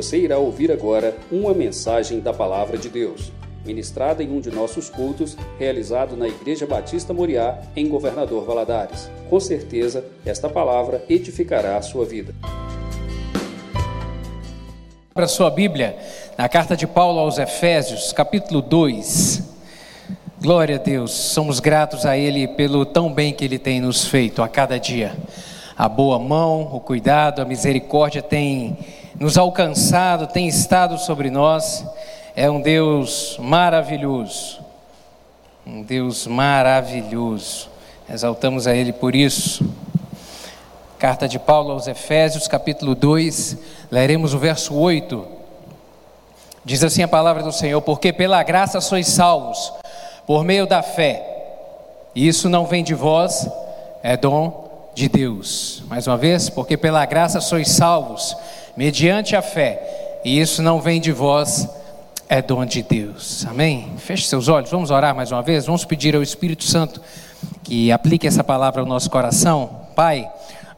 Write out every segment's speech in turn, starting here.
Você irá ouvir agora uma mensagem da Palavra de Deus, ministrada em um de nossos cultos, realizado na Igreja Batista Moriá, em Governador Valadares. Com certeza, esta palavra edificará a sua vida. Para sua Bíblia, na carta de Paulo aos Efésios, capítulo 2. Glória a Deus, somos gratos a Ele pelo tão bem que Ele tem nos feito a cada dia. A boa mão, o cuidado, a misericórdia tem nos alcançado, tem estado sobre nós. É um Deus maravilhoso, um Deus maravilhoso. Exaltamos a Ele por isso. Carta de Paulo aos Efésios, capítulo 2, leremos o verso 8. Diz assim a palavra do Senhor: Porque pela graça sois salvos, por meio da fé, e isso não vem de vós, é dom de Deus. Mais uma vez, porque pela graça sois salvos, mediante a fé, e isso não vem de vós, é dom de Deus. Amém? Feche seus olhos, vamos orar mais uma vez, vamos pedir ao Espírito Santo que aplique essa palavra ao nosso coração. Pai,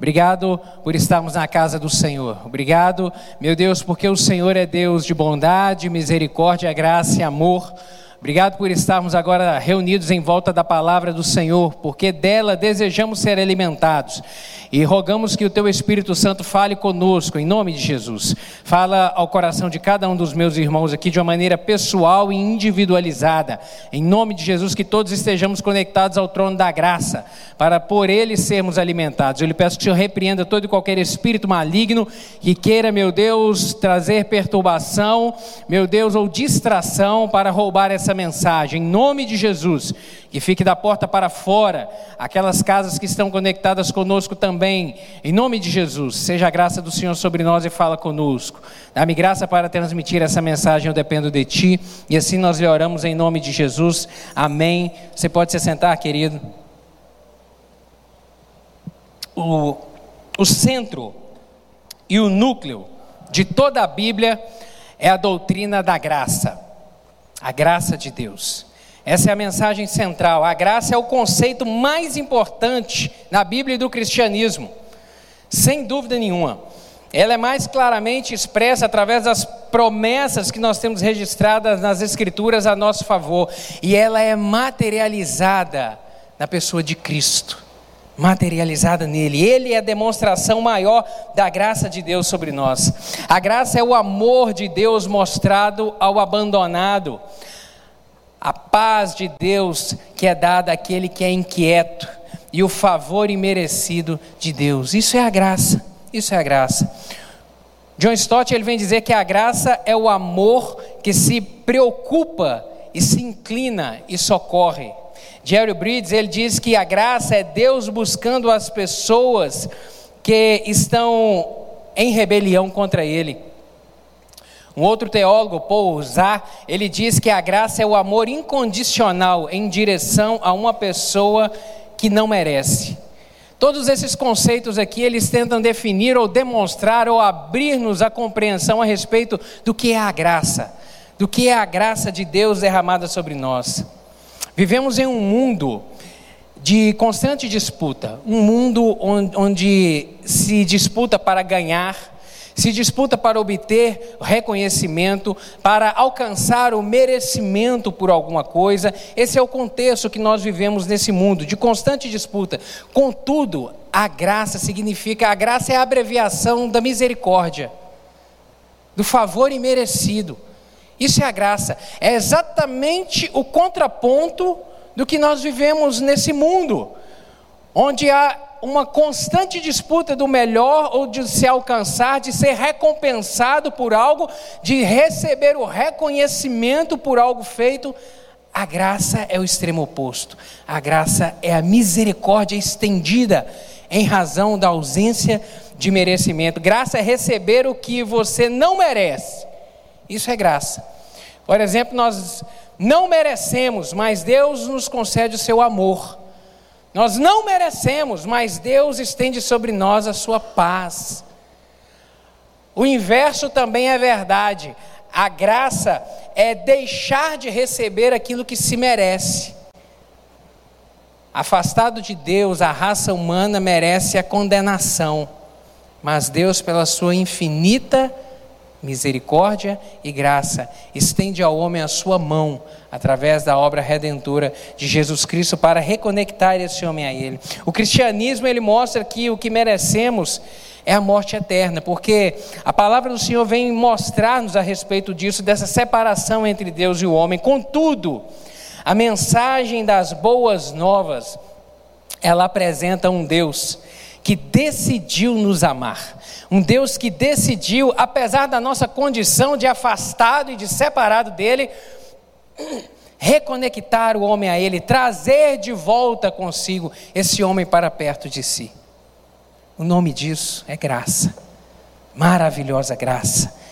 Obrigado por estarmos na casa do Senhor. Obrigado, meu Deus, porque o Senhor é Deus de bondade, misericórdia, graça e amor. Obrigado por estarmos agora reunidos em volta da palavra do Senhor, porque dela desejamos ser alimentados. E rogamos que o teu Espírito Santo fale conosco, em nome de Jesus. Fala ao coração de cada um dos meus irmãos aqui de uma maneira pessoal e individualizada. Em nome de Jesus, que todos estejamos conectados ao trono da graça, para por ele sermos alimentados. Eu lhe peço que o repreenda todo e qualquer espírito maligno que queira, meu Deus, trazer perturbação, meu Deus, ou distração para roubar essa mensagem. Em nome de Jesus que fique da porta para fora, aquelas casas que estão conectadas conosco também, em nome de Jesus, seja a graça do Senhor sobre nós e fala conosco. Dá-me graça para transmitir essa mensagem, eu dependo de Ti, e assim nós lhe oramos em nome de Jesus, amém. Você pode se sentar, querido. O, o centro e o núcleo de toda a Bíblia é a doutrina da graça, a graça de Deus. Essa é a mensagem central. A graça é o conceito mais importante na Bíblia e do cristianismo, sem dúvida nenhuma. Ela é mais claramente expressa através das promessas que nós temos registradas nas Escrituras a nosso favor, e ela é materializada na pessoa de Cristo materializada nele. Ele é a demonstração maior da graça de Deus sobre nós. A graça é o amor de Deus mostrado ao abandonado a paz de Deus que é dada àquele que é inquieto e o favor imerecido de Deus. Isso é a graça. Isso é a graça. John Stott ele vem dizer que a graça é o amor que se preocupa e se inclina e socorre. Jerry Bridges ele diz que a graça é Deus buscando as pessoas que estão em rebelião contra ele. Um outro teólogo, Paul ele diz que a graça é o amor incondicional em direção a uma pessoa que não merece. Todos esses conceitos aqui, eles tentam definir ou demonstrar ou abrir-nos a compreensão a respeito do que é a graça, do que é a graça de Deus derramada sobre nós. Vivemos em um mundo de constante disputa, um mundo onde se disputa para ganhar, se disputa para obter reconhecimento, para alcançar o merecimento por alguma coisa. Esse é o contexto que nós vivemos nesse mundo, de constante disputa. Contudo, a graça significa, a graça é a abreviação da misericórdia, do favor imerecido. Isso é a graça. É exatamente o contraponto do que nós vivemos nesse mundo, onde há uma constante disputa do melhor ou de se alcançar, de ser recompensado por algo, de receber o reconhecimento por algo feito. A graça é o extremo oposto. A graça é a misericórdia estendida em razão da ausência de merecimento. Graça é receber o que você não merece. Isso é graça. Por exemplo, nós não merecemos, mas Deus nos concede o seu amor. Nós não merecemos, mas Deus estende sobre nós a sua paz. O inverso também é verdade. A graça é deixar de receber aquilo que se merece. Afastado de Deus, a raça humana merece a condenação, mas Deus, pela sua infinita misericórdia e graça, estende ao homem a sua mão através da obra redentora de Jesus Cristo para reconectar esse homem a ele. O cristianismo ele mostra que o que merecemos é a morte eterna, porque a palavra do Senhor vem mostrar-nos a respeito disso, dessa separação entre Deus e o homem. Contudo, a mensagem das boas novas, ela apresenta um Deus que decidiu nos amar. Um Deus que decidiu, apesar da nossa condição de afastado e de separado dele, reconectar o homem a ele, trazer de volta consigo esse homem para perto de si. O nome disso é graça. Maravilhosa graça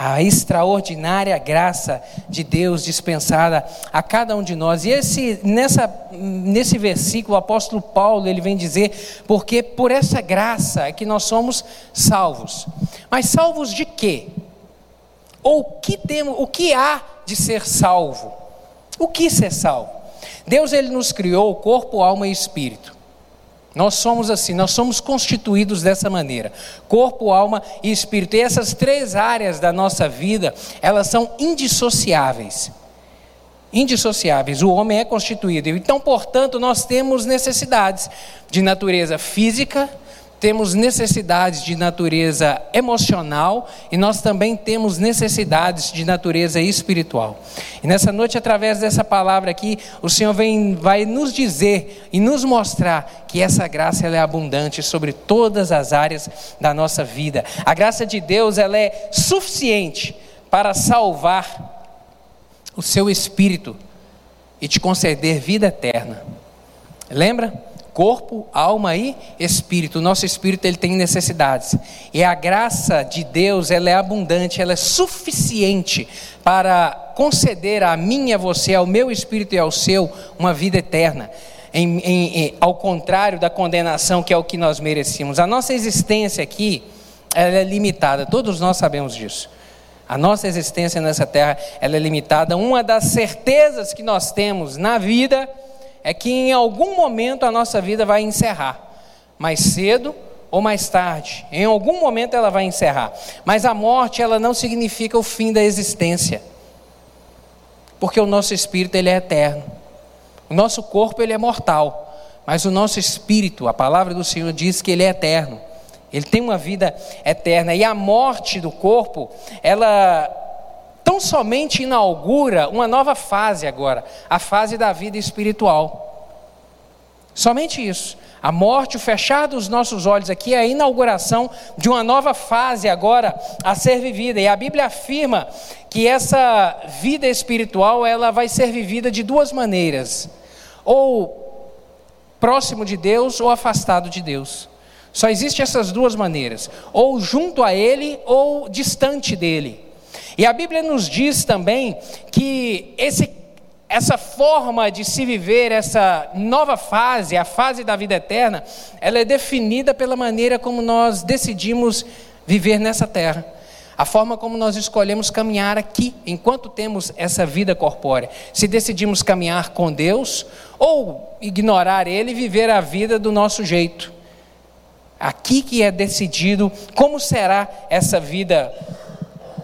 a extraordinária graça de Deus dispensada a cada um de nós. E esse, nessa, nesse versículo, o apóstolo Paulo ele vem dizer, porque por essa graça é que nós somos salvos. Mas salvos de quê? Ou que temos, o que há de ser salvo? O que ser salvo? Deus ele nos criou corpo, alma e espírito. Nós somos assim, nós somos constituídos dessa maneira: corpo, alma e espírito. E essas três áreas da nossa vida, elas são indissociáveis. Indissociáveis. O homem é constituído. Então, portanto, nós temos necessidades de natureza física, temos necessidades de natureza emocional e nós também temos necessidades de natureza espiritual. E nessa noite, através dessa palavra aqui, o Senhor vem, vai nos dizer e nos mostrar que essa graça ela é abundante sobre todas as áreas da nossa vida. A graça de Deus ela é suficiente para salvar o seu espírito e te conceder vida eterna. Lembra? Corpo, alma e espírito. O nosso espírito ele tem necessidades. E a graça de Deus, ela é abundante, ela é suficiente para conceder a mim e a você, ao meu espírito e ao seu, uma vida eterna. Em, em, em, ao contrário da condenação que é o que nós merecíamos. A nossa existência aqui, ela é limitada, todos nós sabemos disso. A nossa existência nessa terra, ela é limitada. Uma das certezas que nós temos na vida é que em algum momento a nossa vida vai encerrar, mais cedo ou mais tarde, em algum momento ela vai encerrar. Mas a morte ela não significa o fim da existência. Porque o nosso espírito ele é eterno. O nosso corpo ele é mortal, mas o nosso espírito, a palavra do Senhor diz que ele é eterno. Ele tem uma vida eterna e a morte do corpo, ela tão somente inaugura uma nova fase agora, a fase da vida espiritual. Somente isso. A morte, o fechar dos nossos olhos aqui é a inauguração de uma nova fase agora a ser vivida. E a Bíblia afirma que essa vida espiritual ela vai ser vivida de duas maneiras: ou próximo de Deus ou afastado de Deus. Só existem essas duas maneiras: ou junto a Ele ou distante dele. E a Bíblia nos diz também que esse, essa forma de se viver, essa nova fase, a fase da vida eterna, ela é definida pela maneira como nós decidimos viver nessa terra. A forma como nós escolhemos caminhar aqui, enquanto temos essa vida corpórea. Se decidimos caminhar com Deus ou ignorar Ele e viver a vida do nosso jeito. Aqui que é decidido como será essa vida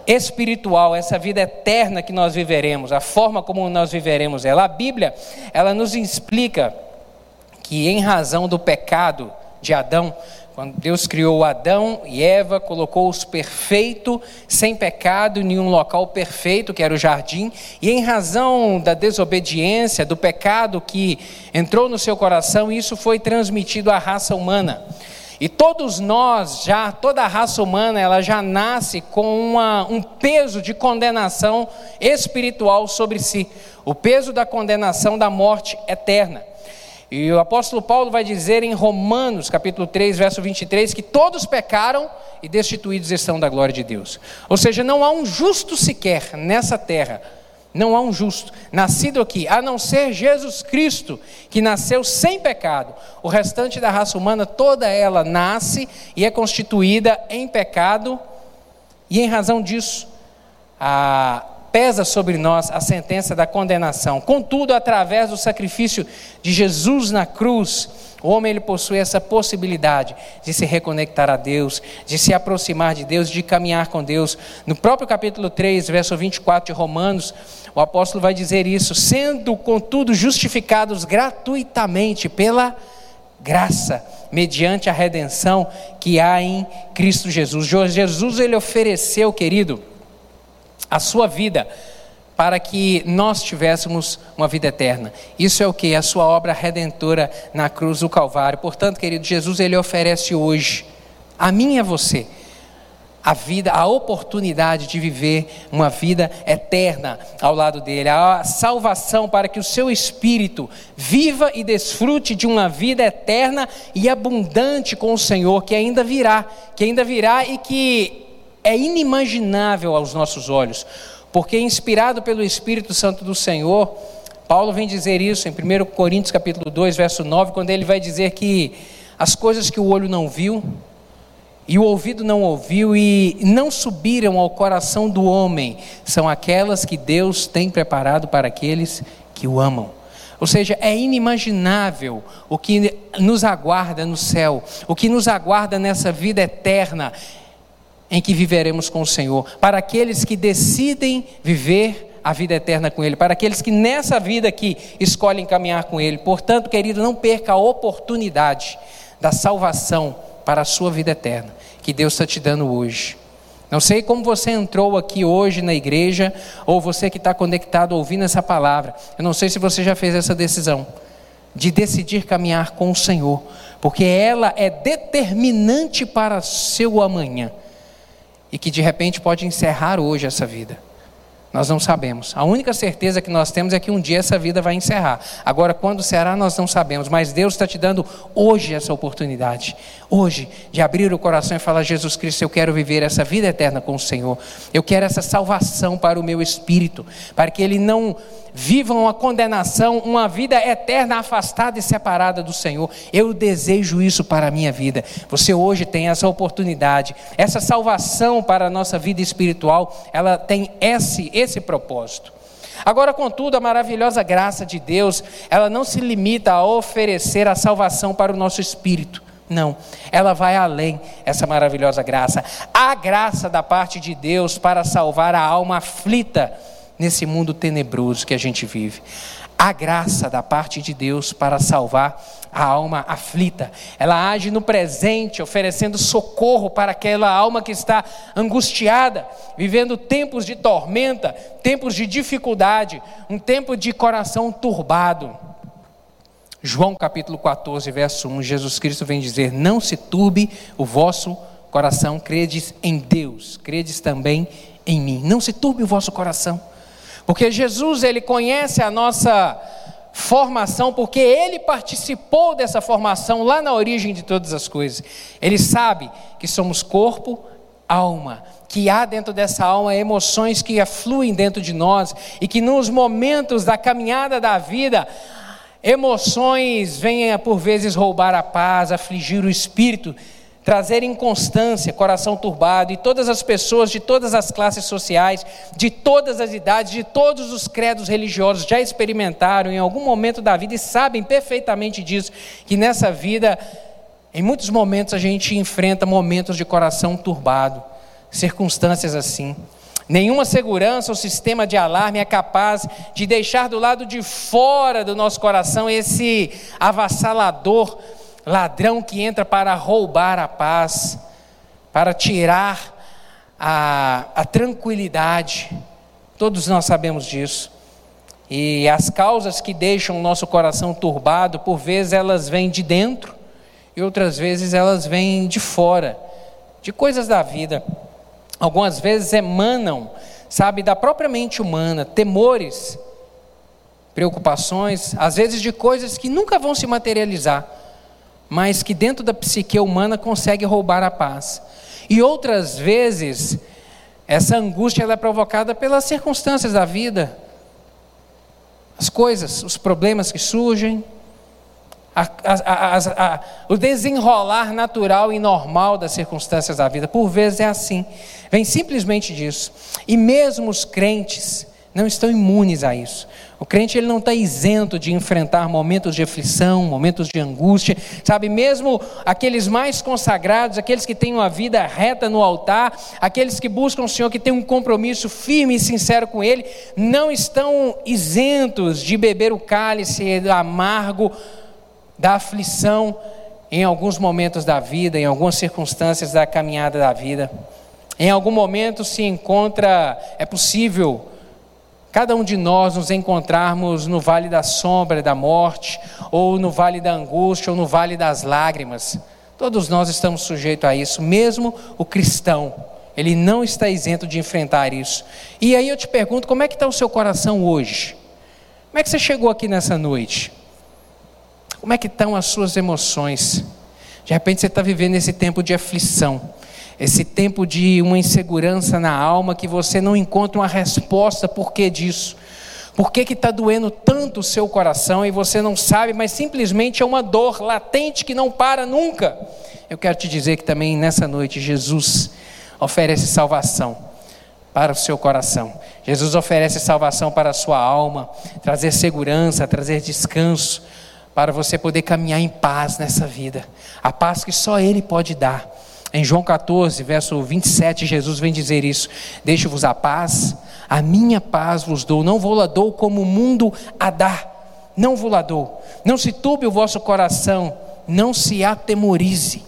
espiritual, essa vida eterna que nós viveremos, a forma como nós viveremos ela. A Bíblia, ela nos explica que em razão do pecado de Adão, quando Deus criou Adão e Eva, colocou-os perfeito, sem pecado, em um local perfeito, que era o jardim, e em razão da desobediência, do pecado que entrou no seu coração, isso foi transmitido à raça humana. E todos nós, já, toda a raça humana, ela já nasce com uma, um peso de condenação espiritual sobre si, o peso da condenação da morte eterna. E o apóstolo Paulo vai dizer em Romanos, capítulo 3, verso 23, que todos pecaram e destituídos estão da glória de Deus. Ou seja, não há um justo sequer nessa terra não há um justo nascido aqui, a não ser Jesus Cristo, que nasceu sem pecado. O restante da raça humana, toda ela nasce e é constituída em pecado, e em razão disso, a, pesa sobre nós a sentença da condenação. Contudo, através do sacrifício de Jesus na cruz, O homem ele possui essa possibilidade de se reconectar a Deus, de se aproximar de Deus, de caminhar com Deus. No próprio capítulo 3, verso 24 de Romanos, o apóstolo vai dizer isso: sendo contudo justificados gratuitamente pela graça, mediante a redenção que há em Cristo Jesus. Jesus ele ofereceu, querido, a sua vida para que nós tivéssemos uma vida eterna. Isso é o que? A sua obra redentora na cruz do Calvário. Portanto, querido, Jesus ele oferece hoje a mim e a você a vida, a oportunidade de viver uma vida eterna ao lado dele, a salvação para que o seu espírito viva e desfrute de uma vida eterna e abundante com o Senhor que ainda virá, que ainda virá e que é inimaginável aos nossos olhos. Porque inspirado pelo Espírito Santo do Senhor, Paulo vem dizer isso em 1 Coríntios capítulo 2, verso 9, quando ele vai dizer que as coisas que o olho não viu, e o ouvido não ouviu e não subiram ao coração do homem, são aquelas que Deus tem preparado para aqueles que o amam. Ou seja, é inimaginável o que nos aguarda no céu, o que nos aguarda nessa vida eterna em que viveremos com o Senhor, para aqueles que decidem viver a vida eterna com Ele, para aqueles que nessa vida aqui escolhem caminhar com Ele. Portanto, querido, não perca a oportunidade da salvação para a sua vida eterna, que Deus está te dando hoje. Não sei como você entrou aqui hoje na igreja, ou você que está conectado ouvindo essa palavra. Eu não sei se você já fez essa decisão de decidir caminhar com o Senhor, porque ela é determinante para seu amanhã e que de repente pode encerrar hoje essa vida. Nós não sabemos. A única certeza que nós temos é que um dia essa vida vai encerrar. Agora, quando será, nós não sabemos. Mas Deus está te dando hoje essa oportunidade. Hoje, de abrir o coração e falar: Jesus Cristo, eu quero viver essa vida eterna com o Senhor. Eu quero essa salvação para o meu espírito. Para que ele não viva uma condenação, uma vida eterna afastada e separada do Senhor. Eu desejo isso para a minha vida. Você hoje tem essa oportunidade. Essa salvação para a nossa vida espiritual, ela tem esse esse propósito. Agora, contudo, a maravilhosa graça de Deus, ela não se limita a oferecer a salvação para o nosso espírito. Não, ela vai além essa maravilhosa graça. A graça da parte de Deus para salvar a alma aflita nesse mundo tenebroso que a gente vive a graça da parte de Deus para salvar a alma aflita. Ela age no presente, oferecendo socorro para aquela alma que está angustiada, vivendo tempos de tormenta, tempos de dificuldade, um tempo de coração turbado. João capítulo 14, verso 1, Jesus Cristo vem dizer: Não se turbe o vosso coração, credes em Deus, credes também em mim. Não se turbe o vosso coração. Porque Jesus, ele conhece a nossa formação, porque ele participou dessa formação lá na origem de todas as coisas. Ele sabe que somos corpo, alma, que há dentro dessa alma emoções que afluem dentro de nós e que nos momentos da caminhada da vida, emoções venham por vezes roubar a paz, afligir o espírito, trazer inconstância, coração turbado, e todas as pessoas de todas as classes sociais, de todas as idades, de todos os credos religiosos já experimentaram em algum momento da vida e sabem perfeitamente disso, que nessa vida, em muitos momentos a gente enfrenta momentos de coração turbado, circunstâncias assim. Nenhuma segurança ou sistema de alarme é capaz de deixar do lado de fora do nosso coração esse avassalador ladrão que entra para roubar a paz, para tirar a, a tranquilidade. Todos nós sabemos disso. E as causas que deixam o nosso coração turbado, por vezes elas vêm de dentro e outras vezes elas vêm de fora, de coisas da vida. Algumas vezes emanam, sabe, da própria mente humana, temores, preocupações, às vezes de coisas que nunca vão se materializar mas que dentro da psique humana consegue roubar a paz. E outras vezes, essa angústia é provocada pelas circunstâncias da vida, as coisas, os problemas que surgem, a, a, a, o desenrolar natural e normal das circunstâncias da vida. Por vezes é assim, vem simplesmente disso. E mesmo os crentes, não estão imunes a isso. O crente ele não está isento de enfrentar momentos de aflição, momentos de angústia, sabe? Mesmo aqueles mais consagrados, aqueles que têm uma vida reta no altar, aqueles que buscam o Senhor, que têm um compromisso firme e sincero com Ele, não estão isentos de beber o cálice amargo da aflição em alguns momentos da vida, em algumas circunstâncias da caminhada da vida. Em algum momento se encontra, é possível cada um de nós nos encontrarmos no vale da sombra da morte, ou no vale da angústia, ou no vale das lágrimas. Todos nós estamos sujeitos a isso, mesmo o cristão. Ele não está isento de enfrentar isso. E aí eu te pergunto, como é que está o seu coração hoje? Como é que você chegou aqui nessa noite? Como é que estão as suas emoções? De repente você está vivendo esse tempo de aflição esse tempo de uma insegurança na alma que você não encontra uma resposta por que disso. Por que está doendo tanto o seu coração e você não sabe, mas simplesmente é uma dor latente que não para nunca? Eu quero te dizer que também nessa noite Jesus oferece salvação para o seu coração. Jesus oferece salvação para a sua alma, trazer segurança, trazer descanso, para você poder caminhar em paz nessa vida. A paz que só Ele pode dar. Em João 14, verso 27, Jesus vem dizer isso: Deixo-vos a paz, a minha paz vos dou, não vou lá dou como o mundo a dá, não vou lá dou. Não se turbe o vosso coração, não se atemorize.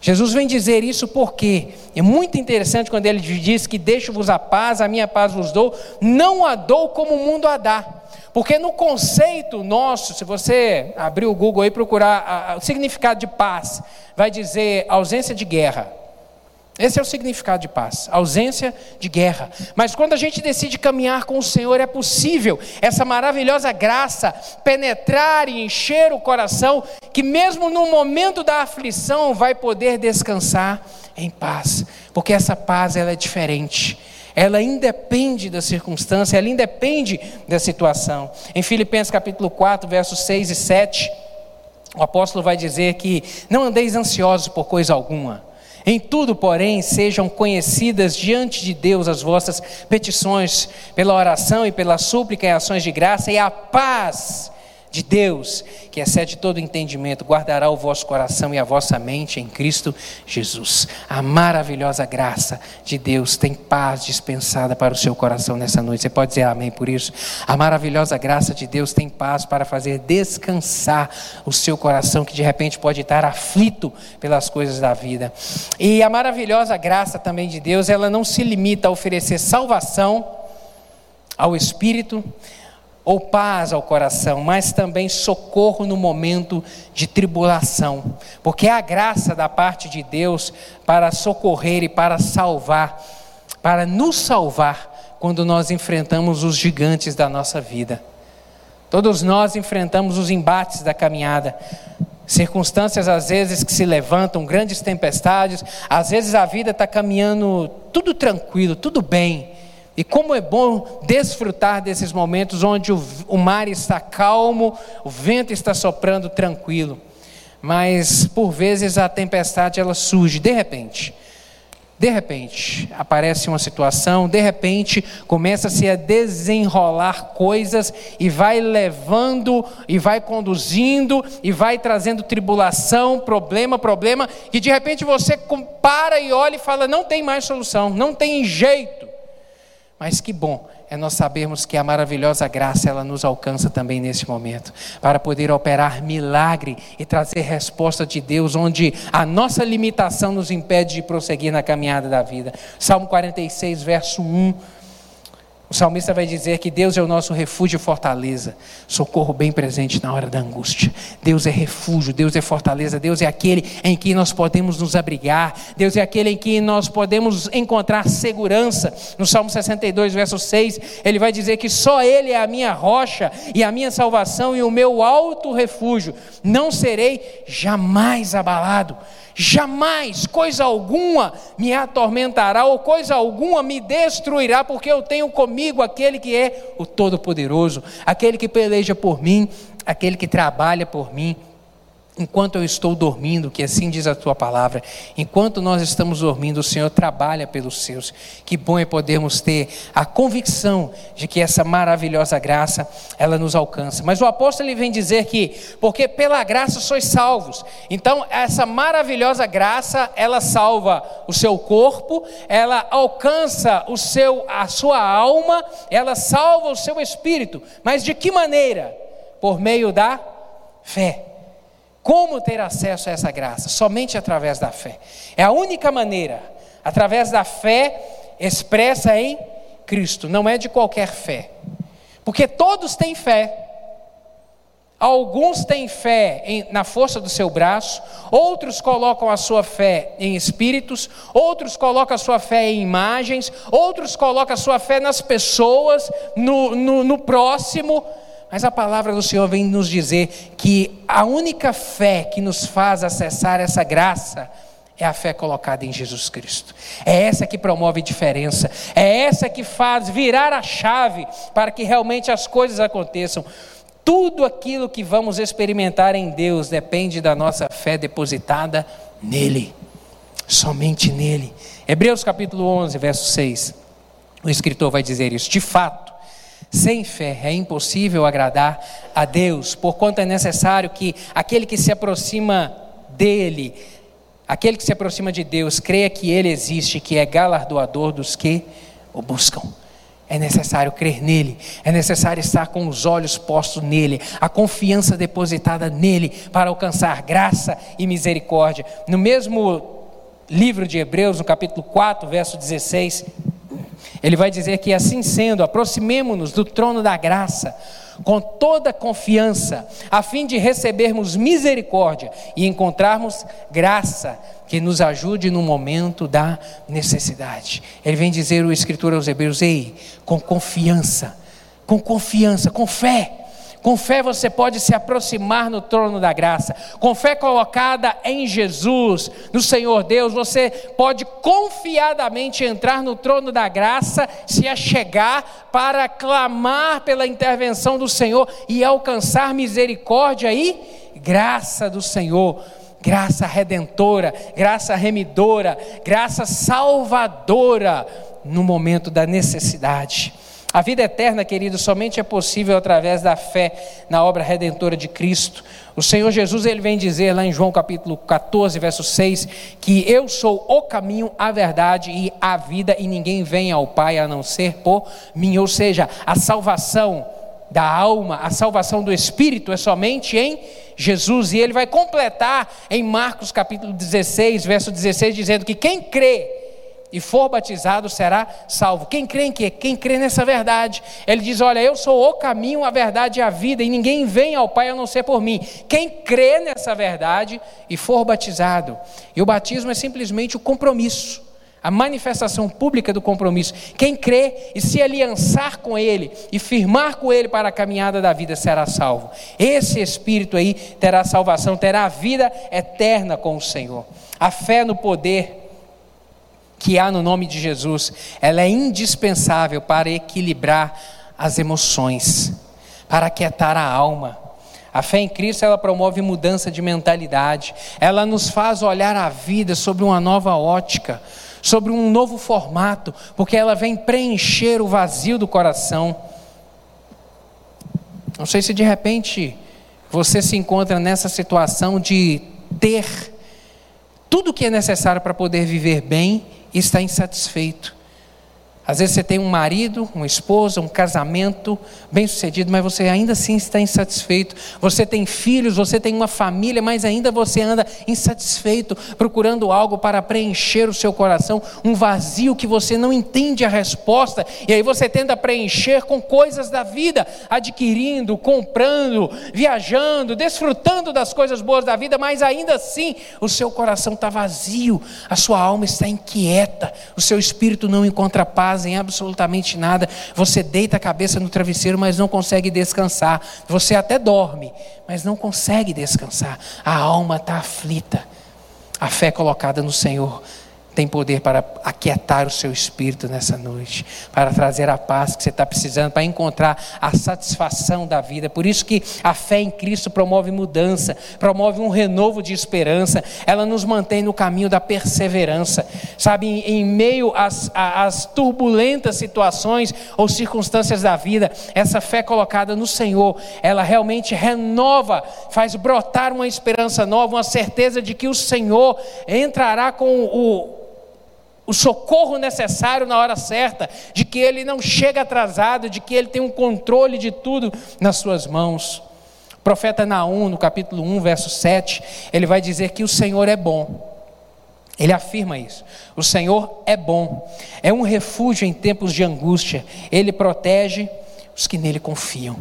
Jesus vem dizer isso porque é muito interessante quando ele diz que deixo-vos a paz, a minha paz vos dou, não a dou como o mundo a dá. Porque no conceito nosso, se você abrir o Google e procurar o significado de paz, vai dizer ausência de guerra. Esse é o significado de paz, ausência de guerra. Mas quando a gente decide caminhar com o Senhor, é possível essa maravilhosa graça penetrar e encher o coração, que mesmo no momento da aflição vai poder descansar em paz, porque essa paz ela é diferente ela independe da circunstância, ela independe da situação. Em Filipenses capítulo 4, versos 6 e 7, o apóstolo vai dizer que não andeis ansiosos por coisa alguma. Em tudo, porém, sejam conhecidas diante de Deus as vossas petições, pela oração e pela súplica em ações de graça, e a paz de Deus, que excede todo entendimento, guardará o vosso coração e a vossa mente em Cristo Jesus. A maravilhosa graça de Deus tem paz dispensada para o seu coração nessa noite. Você pode dizer amém por isso? A maravilhosa graça de Deus tem paz para fazer descansar o seu coração, que de repente pode estar aflito pelas coisas da vida. E a maravilhosa graça também de Deus, ela não se limita a oferecer salvação ao espírito, ou paz ao coração, mas também socorro no momento de tribulação, porque é a graça da parte de Deus para socorrer e para salvar, para nos salvar quando nós enfrentamos os gigantes da nossa vida. Todos nós enfrentamos os embates da caminhada, circunstâncias às vezes que se levantam, grandes tempestades, às vezes a vida está caminhando tudo tranquilo, tudo bem. E como é bom desfrutar desses momentos onde o, o mar está calmo, o vento está soprando tranquilo. Mas por vezes a tempestade ela surge de repente. De repente aparece uma situação, de repente começa-se a desenrolar coisas e vai levando e vai conduzindo e vai trazendo tribulação, problema, problema, e de repente você para e olha e fala: não tem mais solução, não tem jeito. Mas que bom é nós sabermos que a maravilhosa graça ela nos alcança também nesse momento, para poder operar milagre e trazer resposta de Deus onde a nossa limitação nos impede de prosseguir na caminhada da vida. Salmo 46, verso 1 o salmista vai dizer que Deus é o nosso refúgio e fortaleza, socorro bem presente na hora da angústia. Deus é refúgio, Deus é fortaleza, Deus é aquele em que nós podemos nos abrigar, Deus é aquele em que nós podemos encontrar segurança. No Salmo 62, verso 6, ele vai dizer que só Ele é a minha rocha e a minha salvação e o meu alto refúgio, não serei jamais abalado jamais coisa alguma me atormentará ou coisa alguma me destruirá, porque eu tenho comigo aquele que é o Todo-Poderoso, aquele que peleja por mim, aquele que trabalha por mim. Enquanto eu estou dormindo, que assim diz a tua palavra, enquanto nós estamos dormindo, o Senhor trabalha pelos seus. Que bom é podermos ter a convicção de que essa maravilhosa graça, ela nos alcança. Mas o apóstolo ele vem dizer que, porque pela graça sois salvos. Então, essa maravilhosa graça, ela salva o seu corpo, ela alcança o seu a sua alma, ela salva o seu espírito. Mas de que maneira? Por meio da fé. Como ter acesso a essa graça? Somente através da fé. É a única maneira, através da fé expressa em Cristo, não é de qualquer fé. Porque todos têm fé. Alguns têm fé em, na força do seu braço, outros colocam a sua fé em espíritos, outros colocam a sua fé em imagens, outros colocam a sua fé nas pessoas, no, no, no próximo. Mas a palavra do Senhor vem nos dizer que a única fé que nos faz acessar essa graça é a fé colocada em Jesus Cristo. É essa que promove diferença, é essa que faz virar a chave para que realmente as coisas aconteçam. Tudo aquilo que vamos experimentar em Deus depende da nossa fé depositada nele, somente nele. Hebreus capítulo 11, verso 6. O escritor vai dizer isso: de fato, sem fé é impossível agradar a Deus, porquanto é necessário que aquele que se aproxima dele, aquele que se aproxima de Deus, creia que ele existe, que é galardoador dos que o buscam. É necessário crer nele, é necessário estar com os olhos postos nele, a confiança depositada nele para alcançar graça e misericórdia. No mesmo livro de Hebreus, no capítulo 4, verso 16, ele vai dizer que assim sendo, aproximemo-nos do trono da graça com toda confiança, a fim de recebermos misericórdia e encontrarmos graça que nos ajude no momento da necessidade. Ele vem dizer o escritor aos Hebreus: ei, com confiança, com confiança, com fé com fé você pode se aproximar no trono da graça. Com fé colocada em Jesus, no Senhor Deus, você pode confiadamente entrar no trono da graça, se achegar para clamar pela intervenção do Senhor e alcançar misericórdia e graça do Senhor. Graça redentora, graça remidora, graça salvadora no momento da necessidade. A vida eterna, querido, somente é possível através da fé na obra redentora de Cristo. O Senhor Jesus, ele vem dizer lá em João capítulo 14, verso 6, que eu sou o caminho, a verdade e a vida, e ninguém vem ao Pai a não ser por mim. Ou seja, a salvação da alma, a salvação do espírito é somente em Jesus. E ele vai completar em Marcos capítulo 16, verso 16, dizendo que quem crê e for batizado será salvo. Quem crê em quê? Quem crê nessa verdade. Ele diz: Olha, eu sou o caminho, a verdade e a vida, e ninguém vem ao Pai a não ser por mim. Quem crê nessa verdade e for batizado. E o batismo é simplesmente o compromisso, a manifestação pública do compromisso. Quem crê e se aliançar com Ele e firmar com Ele para a caminhada da vida será salvo. Esse espírito aí terá salvação, terá vida eterna com o Senhor. A fé no poder que há no nome de Jesus, ela é indispensável para equilibrar as emoções, para aquietar a alma. A fé em Cristo ela promove mudança de mentalidade, ela nos faz olhar a vida sobre uma nova ótica, sobre um novo formato, porque ela vem preencher o vazio do coração. Não sei se de repente você se encontra nessa situação de ter tudo o que é necessário para poder viver bem está insatisfeito. Às vezes você tem um marido, uma esposa, um casamento bem sucedido, mas você ainda assim está insatisfeito. Você tem filhos, você tem uma família, mas ainda você anda insatisfeito, procurando algo para preencher o seu coração, um vazio que você não entende a resposta, e aí você tenta preencher com coisas da vida, adquirindo, comprando, viajando, desfrutando das coisas boas da vida, mas ainda assim o seu coração está vazio, a sua alma está inquieta, o seu espírito não encontra paz fazem absolutamente nada. Você deita a cabeça no travesseiro, mas não consegue descansar. Você até dorme, mas não consegue descansar. A alma está aflita. A fé colocada no Senhor tem poder para aquietar o seu espírito nessa noite, para trazer a paz que você está precisando, para encontrar a satisfação da vida. Por isso que a fé em Cristo promove mudança, promove um renovo de esperança, ela nos mantém no caminho da perseverança. Sabe, em, em meio às, às turbulentas situações ou circunstâncias da vida, essa fé colocada no Senhor, ela realmente renova, faz brotar uma esperança nova, uma certeza de que o Senhor entrará com o o socorro necessário na hora certa, de que ele não chega atrasado, de que ele tem um controle de tudo nas suas mãos. O profeta Naum, no capítulo 1, verso 7, ele vai dizer que o Senhor é bom. Ele afirma isso. O Senhor é bom, é um refúgio em tempos de angústia, ele protege os que nele confiam.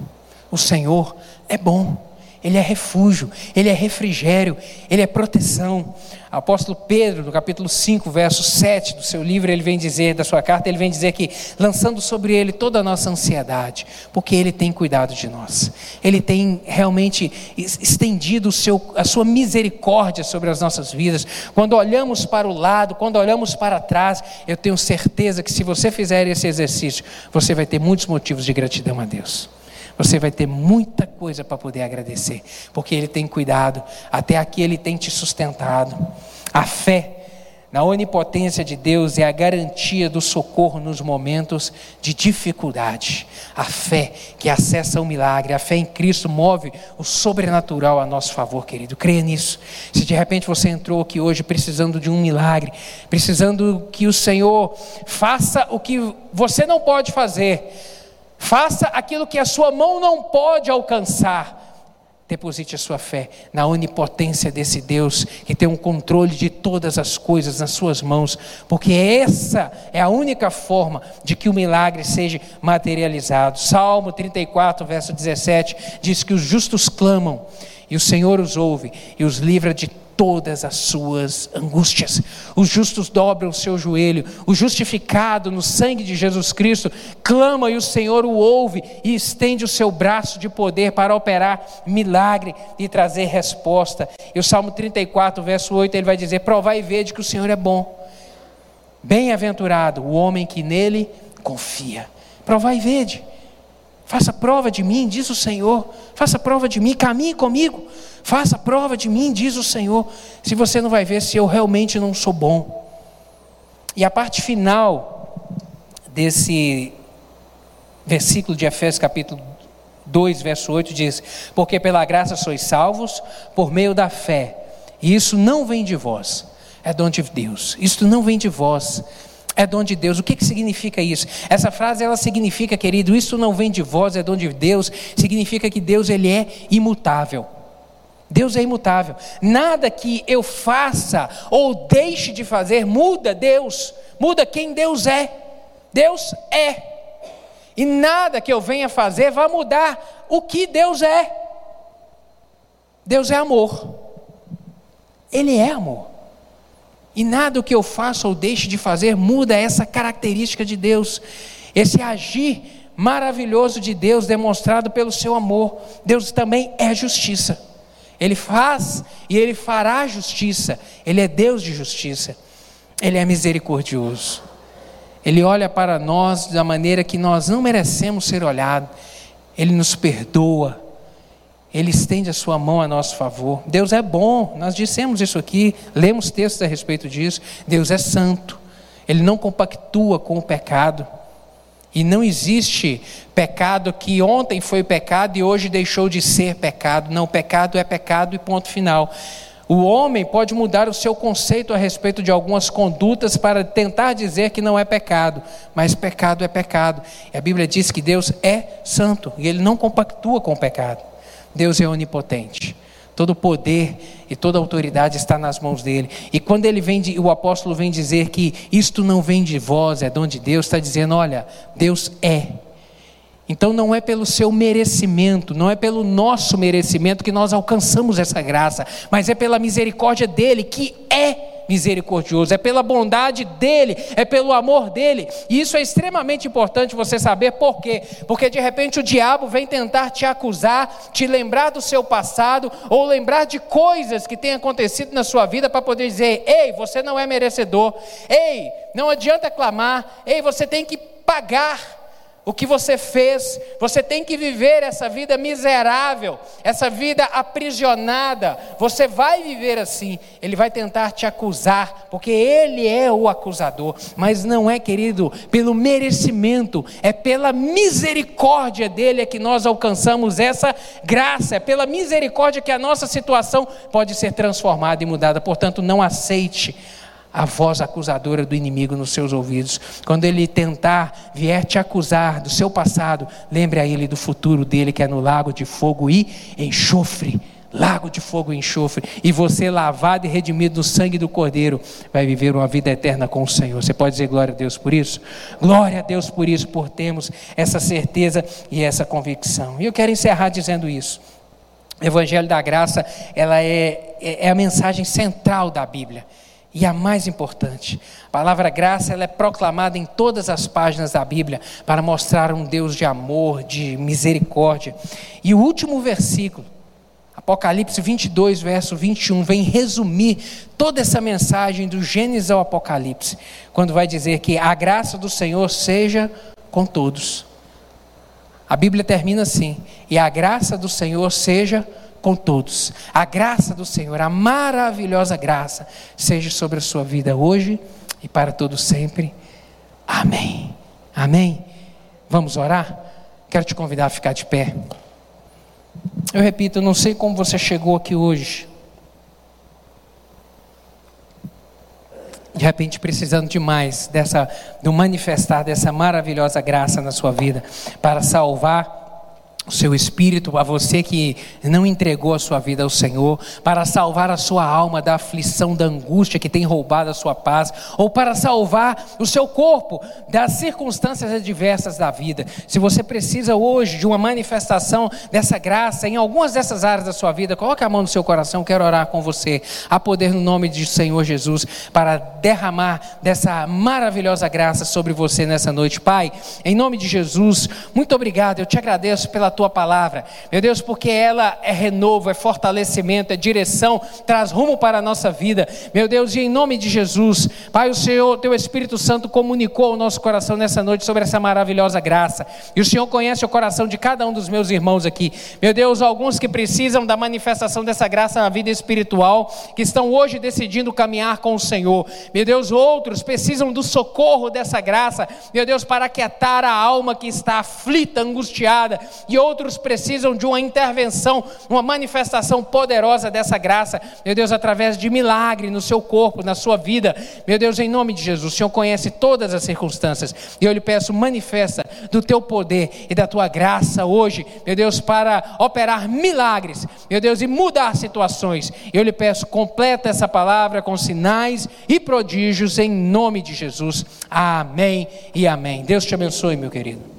O Senhor é bom. Ele é refúgio, ele é refrigério, ele é proteção. O apóstolo Pedro, no capítulo 5, verso 7 do seu livro, ele vem dizer, da sua carta, ele vem dizer que lançando sobre ele toda a nossa ansiedade, porque ele tem cuidado de nós. Ele tem realmente estendido seu, a sua misericórdia sobre as nossas vidas. Quando olhamos para o lado, quando olhamos para trás, eu tenho certeza que se você fizer esse exercício, você vai ter muitos motivos de gratidão a Deus você vai ter muita coisa para poder agradecer, porque Ele tem cuidado, até aqui Ele tem te sustentado. A fé na onipotência de Deus é a garantia do socorro nos momentos de dificuldade. A fé que acessa o milagre, a fé em Cristo move o sobrenatural a nosso favor, querido. Creia nisso. Se de repente você entrou aqui hoje precisando de um milagre, precisando que o Senhor faça o que você não pode fazer, Faça aquilo que a sua mão não pode alcançar. Deposite a sua fé na onipotência desse Deus que tem um controle de todas as coisas nas suas mãos, porque essa é a única forma de que o milagre seja materializado. Salmo 34, verso 17 diz que os justos clamam e o Senhor os ouve e os livra de todas as suas angústias. Os justos dobram o seu joelho, o justificado no sangue de Jesus Cristo clama e o Senhor o ouve e estende o seu braço de poder para operar milagre e trazer resposta. E o Salmo 34, verso 8, ele vai dizer: Provai e vede que o Senhor é bom. Bem-aventurado o homem que nele confia. Provai e vede. Faça prova de mim, diz o Senhor. Faça prova de mim, caminhe comigo. Faça prova de mim, diz o Senhor. Se você não vai ver se eu realmente não sou bom. E a parte final desse versículo de Efésios, capítulo 2, verso 8, diz: Porque pela graça sois salvos por meio da fé. E isso não vem de vós, é dom de Deus. Isso não vem de vós, é dom de Deus. O que, que significa isso? Essa frase ela significa, querido, isso não vem de vós, é dom de Deus. Significa que Deus ele é imutável. Deus é imutável. Nada que eu faça ou deixe de fazer muda Deus, muda quem Deus é. Deus é. E nada que eu venha fazer vai mudar o que Deus é. Deus é amor. Ele é amor. E nada o que eu faça ou deixe de fazer muda essa característica de Deus, esse agir maravilhoso de Deus demonstrado pelo seu amor. Deus também é justiça. Ele faz e ele fará justiça. Ele é Deus de justiça. Ele é misericordioso. Ele olha para nós da maneira que nós não merecemos ser olhados. Ele nos perdoa. Ele estende a sua mão a nosso favor. Deus é bom, nós dissemos isso aqui, lemos textos a respeito disso. Deus é santo, ele não compactua com o pecado. E não existe pecado que ontem foi pecado e hoje deixou de ser pecado. Não, pecado é pecado e ponto final. O homem pode mudar o seu conceito a respeito de algumas condutas para tentar dizer que não é pecado, mas pecado é pecado. E a Bíblia diz que Deus é santo e ele não compactua com o pecado. Deus é onipotente. Todo poder e toda autoridade está nas mãos dele. E quando ele vem, o apóstolo vem dizer que isto não vem de vós, é dom de Deus, está dizendo: olha, Deus é. Então não é pelo seu merecimento, não é pelo nosso merecimento que nós alcançamos essa graça, mas é pela misericórdia dele que é misericordioso, é pela bondade dele, é pelo amor dele. E isso é extremamente importante você saber por quê? Porque de repente o diabo vem tentar te acusar, te lembrar do seu passado ou lembrar de coisas que têm acontecido na sua vida para poder dizer: "Ei, você não é merecedor. Ei, não adianta clamar. Ei, você tem que pagar o que você fez, você tem que viver essa vida miserável, essa vida aprisionada. Você vai viver assim. Ele vai tentar te acusar, porque ele é o acusador, mas não é, querido, pelo merecimento, é pela misericórdia dele é que nós alcançamos essa graça, é pela misericórdia que a nossa situação pode ser transformada e mudada. Portanto, não aceite a voz acusadora do inimigo nos seus ouvidos. Quando ele tentar vier te acusar do seu passado, lembre a ele do futuro dele, que é no lago de fogo e enxofre. Lago de fogo e enxofre, e você, lavado e redimido no sangue do Cordeiro, vai viver uma vida eterna com o Senhor. Você pode dizer glória a Deus por isso? Glória a Deus por isso, por termos essa certeza e essa convicção. E eu quero encerrar dizendo isso. O Evangelho da Graça, ela é, é, é a mensagem central da Bíblia. E a mais importante, a palavra graça ela é proclamada em todas as páginas da Bíblia para mostrar um Deus de amor, de misericórdia. E o último versículo, Apocalipse 22, verso 21, vem resumir toda essa mensagem do Gênesis ao Apocalipse, quando vai dizer que a graça do Senhor seja com todos. A Bíblia termina assim: e a graça do Senhor seja com com todos. A graça do Senhor, a maravilhosa graça, seja sobre a sua vida hoje e para todos sempre. Amém. Amém. Vamos orar? Quero te convidar a ficar de pé. Eu repito, eu não sei como você chegou aqui hoje. De repente precisando demais dessa do manifestar dessa maravilhosa graça na sua vida para salvar o seu espírito, a você que não entregou a sua vida ao Senhor, para salvar a sua alma da aflição, da angústia que tem roubado a sua paz, ou para salvar o seu corpo das circunstâncias adversas da vida. Se você precisa hoje de uma manifestação dessa graça em algumas dessas áreas da sua vida, coloque a mão no seu coração, quero orar com você. Há poder no nome de Senhor Jesus para derramar dessa maravilhosa graça sobre você nessa noite. Pai, em nome de Jesus, muito obrigado. Eu te agradeço pela tua palavra. Meu Deus, porque ela é renovo, é fortalecimento, é direção, traz rumo para a nossa vida. Meu Deus, e em nome de Jesus, Pai, o Senhor, teu Espírito Santo comunicou ao nosso coração nessa noite sobre essa maravilhosa graça. E o Senhor conhece o coração de cada um dos meus irmãos aqui. Meu Deus, alguns que precisam da manifestação dessa graça na vida espiritual, que estão hoje decidindo caminhar com o Senhor. Meu Deus, outros precisam do socorro dessa graça. Meu Deus, para aquietar a alma que está aflita, angustiada. E outros precisam de uma intervenção, uma manifestação poderosa dessa graça, meu Deus, através de milagre no seu corpo, na sua vida, meu Deus, em nome de Jesus, o Senhor conhece todas as circunstâncias, e eu lhe peço, manifesta do teu poder e da tua graça hoje, meu Deus, para operar milagres, meu Deus, e mudar situações, eu lhe peço, completa essa palavra com sinais e prodígios, em nome de Jesus, amém e amém. Deus te abençoe, meu querido.